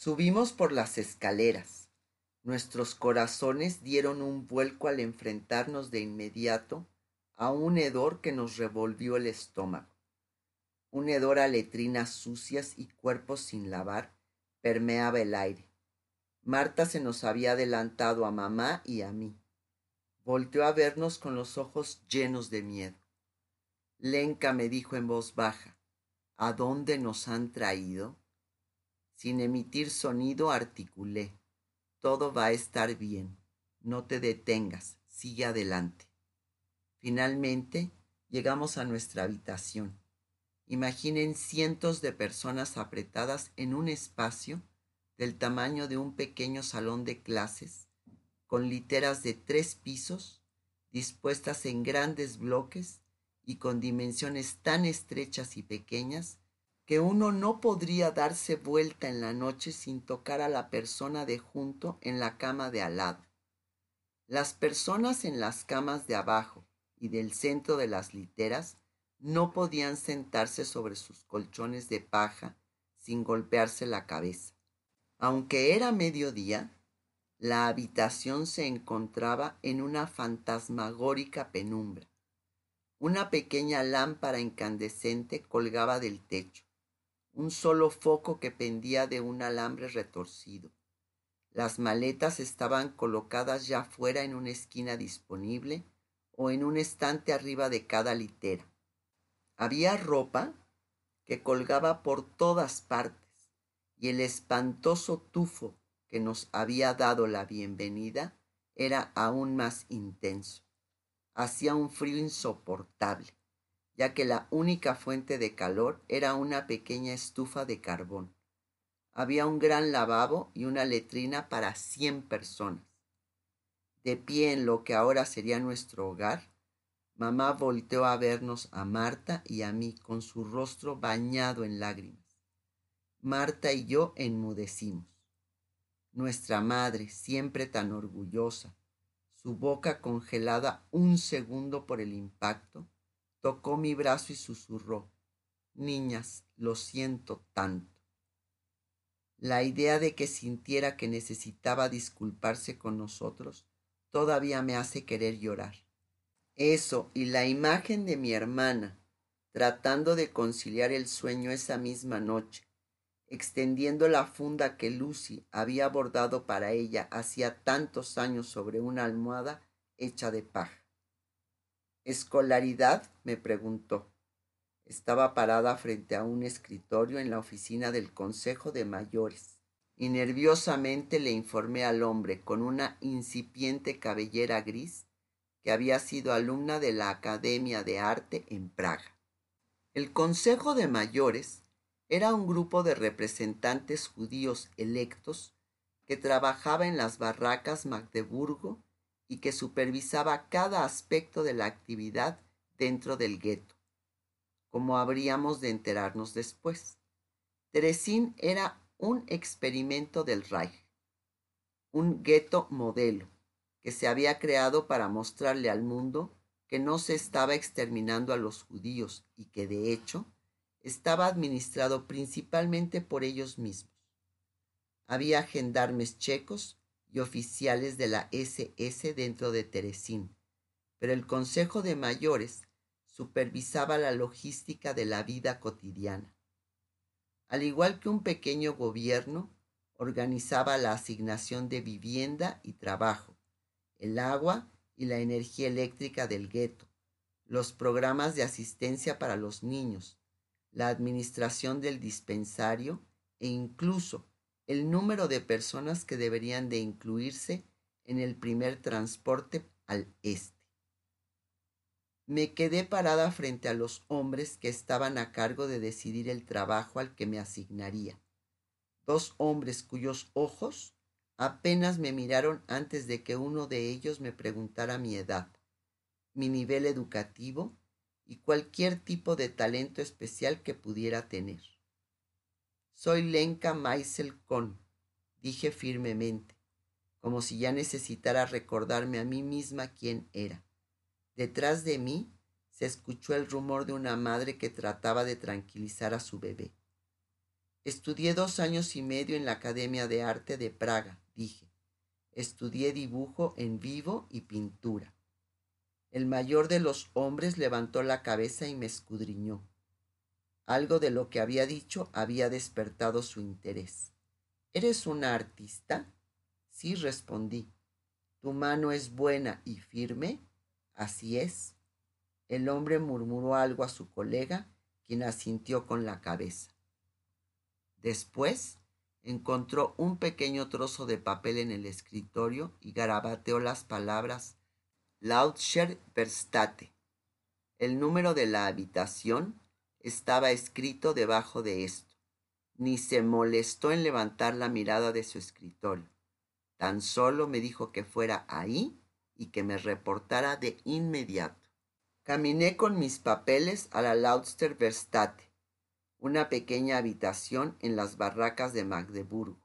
Subimos por las escaleras. Nuestros corazones dieron un vuelco al enfrentarnos de inmediato a un hedor que nos revolvió el estómago. Un hedor a letrinas sucias y cuerpos sin lavar permeaba el aire. Marta se nos había adelantado a mamá y a mí. Volteó a vernos con los ojos llenos de miedo. Lenca me dijo en voz baja, ¿A dónde nos han traído? Sin emitir sonido articulé, todo va a estar bien, no te detengas, sigue adelante. Finalmente llegamos a nuestra habitación. Imaginen cientos de personas apretadas en un espacio del tamaño de un pequeño salón de clases, con literas de tres pisos, dispuestas en grandes bloques y con dimensiones tan estrechas y pequeñas que uno no podría darse vuelta en la noche sin tocar a la persona de junto en la cama de al lado. Las personas en las camas de abajo y del centro de las literas no podían sentarse sobre sus colchones de paja sin golpearse la cabeza. Aunque era mediodía, la habitación se encontraba en una fantasmagórica penumbra. Una pequeña lámpara incandescente colgaba del techo, un solo foco que pendía de un alambre retorcido. Las maletas estaban colocadas ya fuera en una esquina disponible o en un estante arriba de cada litera. Había ropa que colgaba por todas partes y el espantoso tufo que nos había dado la bienvenida era aún más intenso hacía un frío insoportable, ya que la única fuente de calor era una pequeña estufa de carbón. Había un gran lavabo y una letrina para cien personas. De pie en lo que ahora sería nuestro hogar, mamá volteó a vernos a Marta y a mí con su rostro bañado en lágrimas. Marta y yo enmudecimos. Nuestra madre, siempre tan orgullosa, su boca congelada un segundo por el impacto, tocó mi brazo y susurró, Niñas, lo siento tanto. La idea de que sintiera que necesitaba disculparse con nosotros todavía me hace querer llorar. Eso y la imagen de mi hermana tratando de conciliar el sueño esa misma noche, extendiendo la funda que Lucy había bordado para ella hacía tantos años sobre una almohada hecha de paja. ¿Escolaridad? me preguntó. Estaba parada frente a un escritorio en la oficina del Consejo de Mayores y nerviosamente le informé al hombre con una incipiente cabellera gris que había sido alumna de la Academia de Arte en Praga. El Consejo de Mayores era un grupo de representantes judíos electos que trabajaba en las barracas Magdeburgo y que supervisaba cada aspecto de la actividad dentro del gueto, como habríamos de enterarnos después. Teresín era un experimento del Reich, un gueto modelo que se había creado para mostrarle al mundo que no se estaba exterminando a los judíos y que de hecho estaba administrado principalmente por ellos mismos. Había gendarmes checos y oficiales de la SS dentro de Teresín, pero el Consejo de Mayores supervisaba la logística de la vida cotidiana. Al igual que un pequeño gobierno, organizaba la asignación de vivienda y trabajo, el agua y la energía eléctrica del gueto, los programas de asistencia para los niños, la administración del dispensario e incluso el número de personas que deberían de incluirse en el primer transporte al este. Me quedé parada frente a los hombres que estaban a cargo de decidir el trabajo al que me asignaría. Dos hombres cuyos ojos apenas me miraron antes de que uno de ellos me preguntara mi edad, mi nivel educativo y cualquier tipo de talento especial que pudiera tener. Soy Lenka Maisel Kohn, dije firmemente, como si ya necesitara recordarme a mí misma quién era. Detrás de mí se escuchó el rumor de una madre que trataba de tranquilizar a su bebé. Estudié dos años y medio en la Academia de Arte de Praga, dije. Estudié dibujo en vivo y pintura. El mayor de los hombres levantó la cabeza y me escudriñó. Algo de lo que había dicho había despertado su interés. ¿Eres una artista? Sí, respondí. ¿Tu mano es buena y firme? Así es. El hombre murmuró algo a su colega, quien asintió con la cabeza. Después encontró un pequeño trozo de papel en el escritorio y garabateó las palabras Lautscher Verstate. El número de la habitación estaba escrito debajo de esto. Ni se molestó en levantar la mirada de su escritorio. Tan solo me dijo que fuera ahí y que me reportara de inmediato. Caminé con mis papeles a la Lautster Verstate, una pequeña habitación en las barracas de Magdeburgo.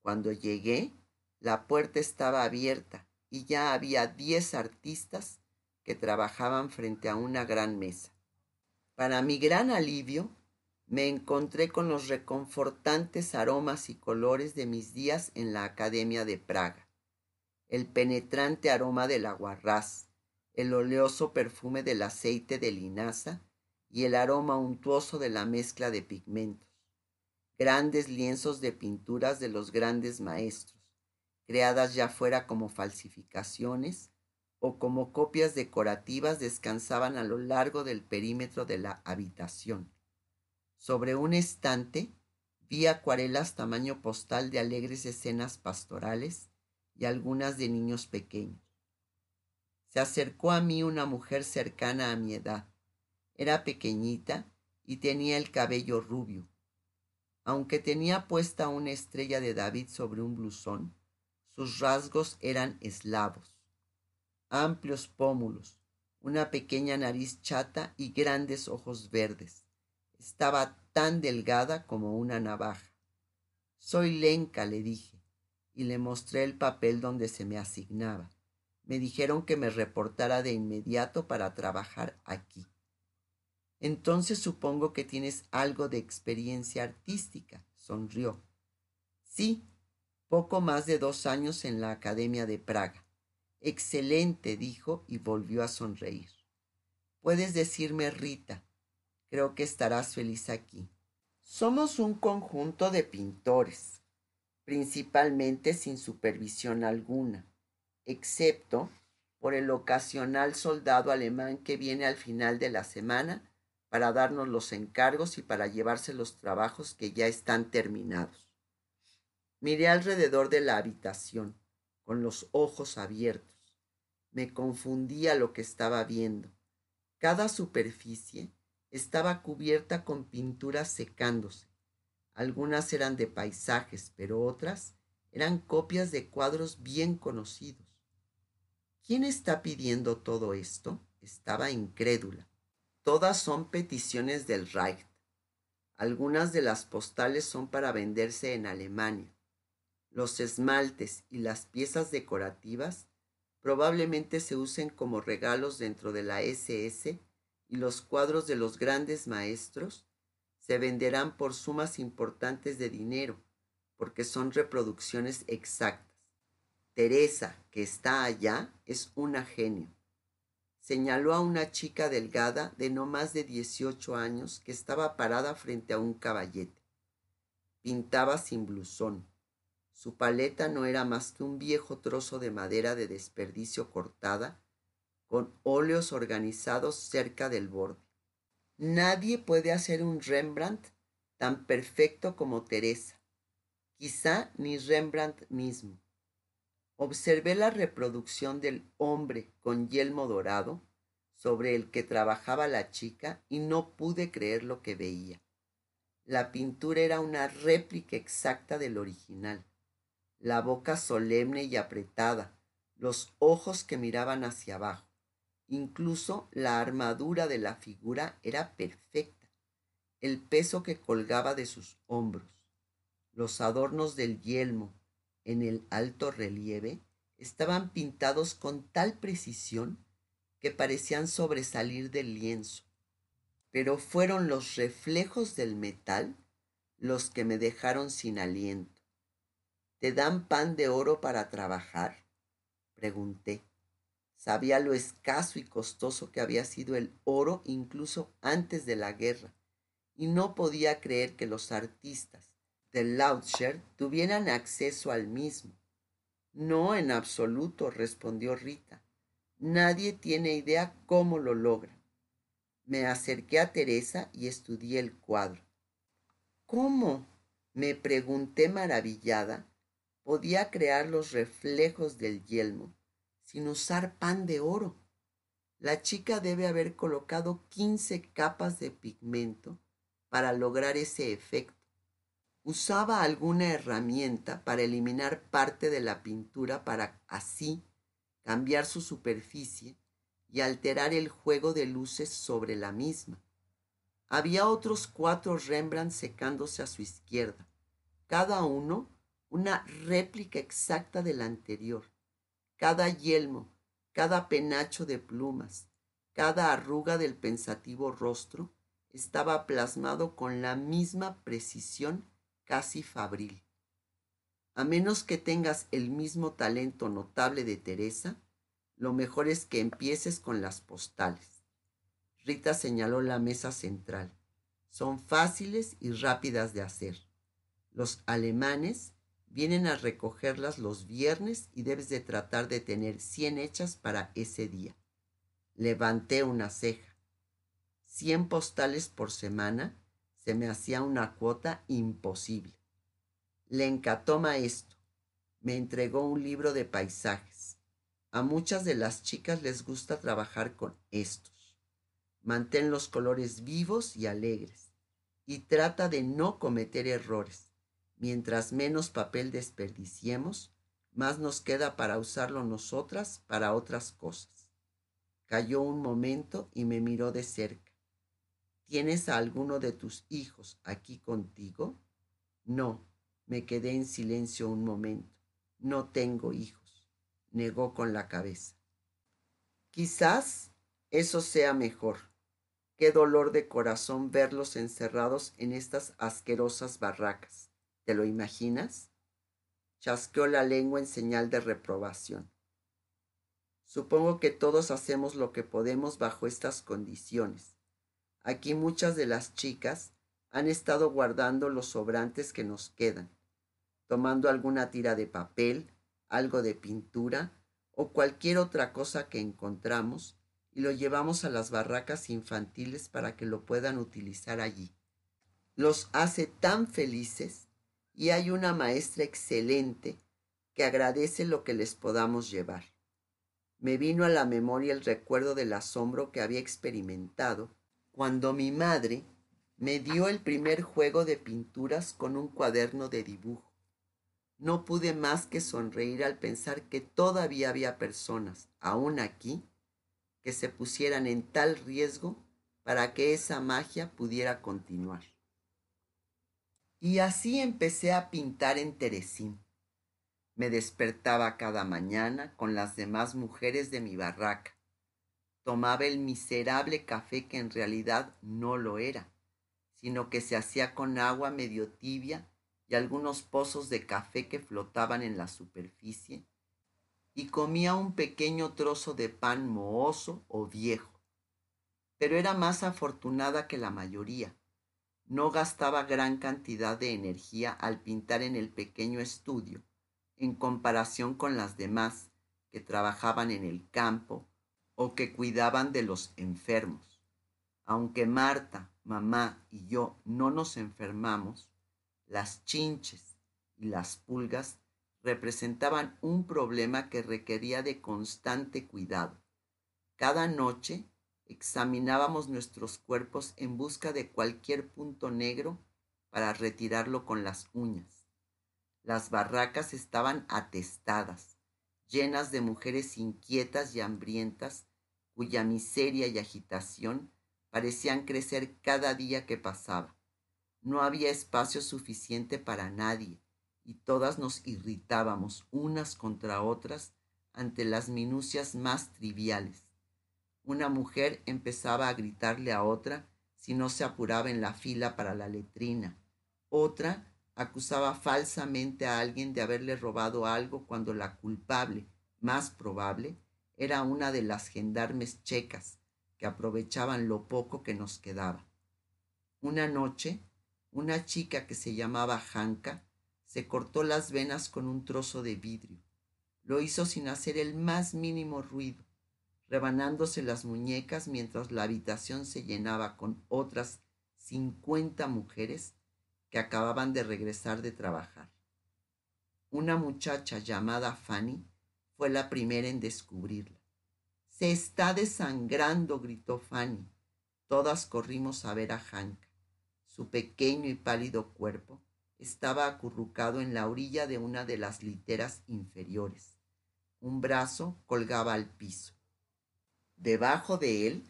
Cuando llegué, la puerta estaba abierta y ya había diez artistas que trabajaban frente a una gran mesa. Para mi gran alivio, me encontré con los reconfortantes aromas y colores de mis días en la Academia de Praga. El penetrante aroma del aguarrás, el oleoso perfume del aceite de linaza y el aroma untuoso de la mezcla de pigmentos. Grandes lienzos de pinturas de los grandes maestros, creadas ya fuera como falsificaciones o como copias decorativas, descansaban a lo largo del perímetro de la habitación. Sobre un estante vi acuarelas tamaño postal de alegres escenas pastorales y algunas de niños pequeños. Se acercó a mí una mujer cercana a mi edad. Era pequeñita y tenía el cabello rubio. Aunque tenía puesta una estrella de David sobre un blusón, sus rasgos eran eslavos. Amplios pómulos, una pequeña nariz chata y grandes ojos verdes. Estaba tan delgada como una navaja. Soy Lenca, le dije, y le mostré el papel donde se me asignaba. Me dijeron que me reportara de inmediato para trabajar aquí. Entonces supongo que tienes algo de experiencia artística, sonrió. Sí, poco más de dos años en la Academia de Praga. Excelente, dijo y volvió a sonreír. Puedes decirme Rita. Creo que estarás feliz aquí. Somos un conjunto de pintores, principalmente sin supervisión alguna, excepto por el ocasional soldado alemán que viene al final de la semana para darnos los encargos y para llevarse los trabajos que ya están terminados. Miré alrededor de la habitación, con los ojos abiertos. Me confundía lo que estaba viendo. Cada superficie estaba cubierta con pinturas secándose. Algunas eran de paisajes, pero otras eran copias de cuadros bien conocidos. ¿Quién está pidiendo todo esto? Estaba incrédula. Todas son peticiones del Reich. Algunas de las postales son para venderse en Alemania. Los esmaltes y las piezas decorativas probablemente se usen como regalos dentro de la SS y los cuadros de los grandes maestros se venderán por sumas importantes de dinero porque son reproducciones exactas. Teresa, que está allá, es una genio. Señaló a una chica delgada de no más de 18 años que estaba parada frente a un caballete. Pintaba sin blusón su paleta no era más que un viejo trozo de madera de desperdicio cortada, con óleos organizados cerca del borde. Nadie puede hacer un Rembrandt tan perfecto como Teresa, quizá ni Rembrandt mismo. Observé la reproducción del hombre con yelmo dorado sobre el que trabajaba la chica y no pude creer lo que veía. La pintura era una réplica exacta del original la boca solemne y apretada, los ojos que miraban hacia abajo. Incluso la armadura de la figura era perfecta, el peso que colgaba de sus hombros, los adornos del yelmo en el alto relieve estaban pintados con tal precisión que parecían sobresalir del lienzo, pero fueron los reflejos del metal los que me dejaron sin aliento. ¿Te dan pan de oro para trabajar? Pregunté. Sabía lo escaso y costoso que había sido el oro incluso antes de la guerra, y no podía creer que los artistas de Loudshire tuvieran acceso al mismo. No en absoluto, respondió Rita. Nadie tiene idea cómo lo logra. Me acerqué a Teresa y estudié el cuadro. ¿Cómo? me pregunté maravillada. Podía crear los reflejos del yelmo sin usar pan de oro. La chica debe haber colocado quince capas de pigmento para lograr ese efecto. Usaba alguna herramienta para eliminar parte de la pintura para así cambiar su superficie y alterar el juego de luces sobre la misma. Había otros cuatro Rembrandt secándose a su izquierda, cada uno una réplica exacta del anterior cada yelmo, cada penacho de plumas, cada arruga del pensativo rostro estaba plasmado con la misma precisión casi fabril. A menos que tengas el mismo talento notable de Teresa, lo mejor es que empieces con las postales. Rita señaló la mesa central. Son fáciles y rápidas de hacer. Los alemanes Vienen a recogerlas los viernes y debes de tratar de tener 100 hechas para ese día. Levanté una ceja. 100 postales por semana se me hacía una cuota imposible. Le encantó maestro. Me entregó un libro de paisajes. A muchas de las chicas les gusta trabajar con estos. Mantén los colores vivos y alegres y trata de no cometer errores. Mientras menos papel desperdiciemos, más nos queda para usarlo nosotras para otras cosas. Cayó un momento y me miró de cerca. ¿Tienes a alguno de tus hijos aquí contigo? No, me quedé en silencio un momento. No tengo hijos, negó con la cabeza. Quizás eso sea mejor. Qué dolor de corazón verlos encerrados en estas asquerosas barracas. ¿Te lo imaginas? Chasqueó la lengua en señal de reprobación. Supongo que todos hacemos lo que podemos bajo estas condiciones. Aquí muchas de las chicas han estado guardando los sobrantes que nos quedan, tomando alguna tira de papel, algo de pintura o cualquier otra cosa que encontramos y lo llevamos a las barracas infantiles para que lo puedan utilizar allí. Los hace tan felices y hay una maestra excelente que agradece lo que les podamos llevar. Me vino a la memoria el recuerdo del asombro que había experimentado cuando mi madre me dio el primer juego de pinturas con un cuaderno de dibujo. No pude más que sonreír al pensar que todavía había personas, aún aquí, que se pusieran en tal riesgo para que esa magia pudiera continuar. Y así empecé a pintar en Teresín. Me despertaba cada mañana con las demás mujeres de mi barraca. Tomaba el miserable café que en realidad no lo era, sino que se hacía con agua medio tibia y algunos pozos de café que flotaban en la superficie, y comía un pequeño trozo de pan mohoso o viejo. Pero era más afortunada que la mayoría no gastaba gran cantidad de energía al pintar en el pequeño estudio, en comparación con las demás que trabajaban en el campo o que cuidaban de los enfermos. Aunque Marta, mamá y yo no nos enfermamos, las chinches y las pulgas representaban un problema que requería de constante cuidado. Cada noche examinábamos nuestros cuerpos en busca de cualquier punto negro para retirarlo con las uñas. Las barracas estaban atestadas, llenas de mujeres inquietas y hambrientas, cuya miseria y agitación parecían crecer cada día que pasaba. No había espacio suficiente para nadie, y todas nos irritábamos unas contra otras ante las minucias más triviales una mujer empezaba a gritarle a otra si no se apuraba en la fila para la letrina. Otra acusaba falsamente a alguien de haberle robado algo cuando la culpable, más probable, era una de las gendarmes checas que aprovechaban lo poco que nos quedaba. Una noche, una chica que se llamaba Hanka se cortó las venas con un trozo de vidrio. Lo hizo sin hacer el más mínimo ruido, rebanándose las muñecas mientras la habitación se llenaba con otras cincuenta mujeres que acababan de regresar de trabajar. Una muchacha llamada Fanny fue la primera en descubrirla. Se está desangrando, gritó Fanny. Todas corrimos a ver a Hanka. Su pequeño y pálido cuerpo estaba acurrucado en la orilla de una de las literas inferiores. Un brazo colgaba al piso. Debajo de él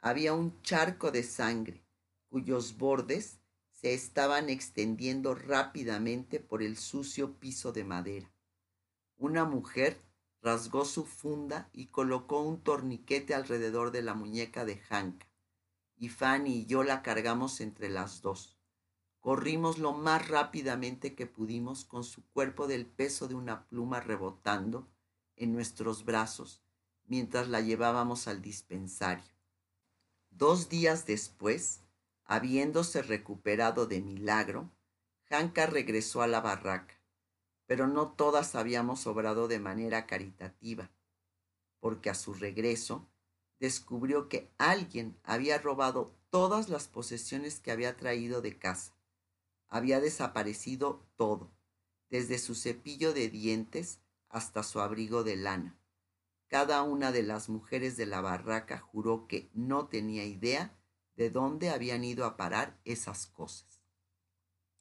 había un charco de sangre, cuyos bordes se estaban extendiendo rápidamente por el sucio piso de madera. Una mujer rasgó su funda y colocó un torniquete alrededor de la muñeca de Hanka, y Fanny y yo la cargamos entre las dos. Corrimos lo más rápidamente que pudimos con su cuerpo del peso de una pluma rebotando en nuestros brazos mientras la llevábamos al dispensario. Dos días después, Habiéndose recuperado de milagro, Hanka regresó a la barraca, pero no todas habíamos obrado de manera caritativa, porque a su regreso descubrió que alguien había robado todas las posesiones que había traído de casa. Había desaparecido todo, desde su cepillo de dientes hasta su abrigo de lana. Cada una de las mujeres de la barraca juró que no tenía idea de dónde habían ido a parar esas cosas.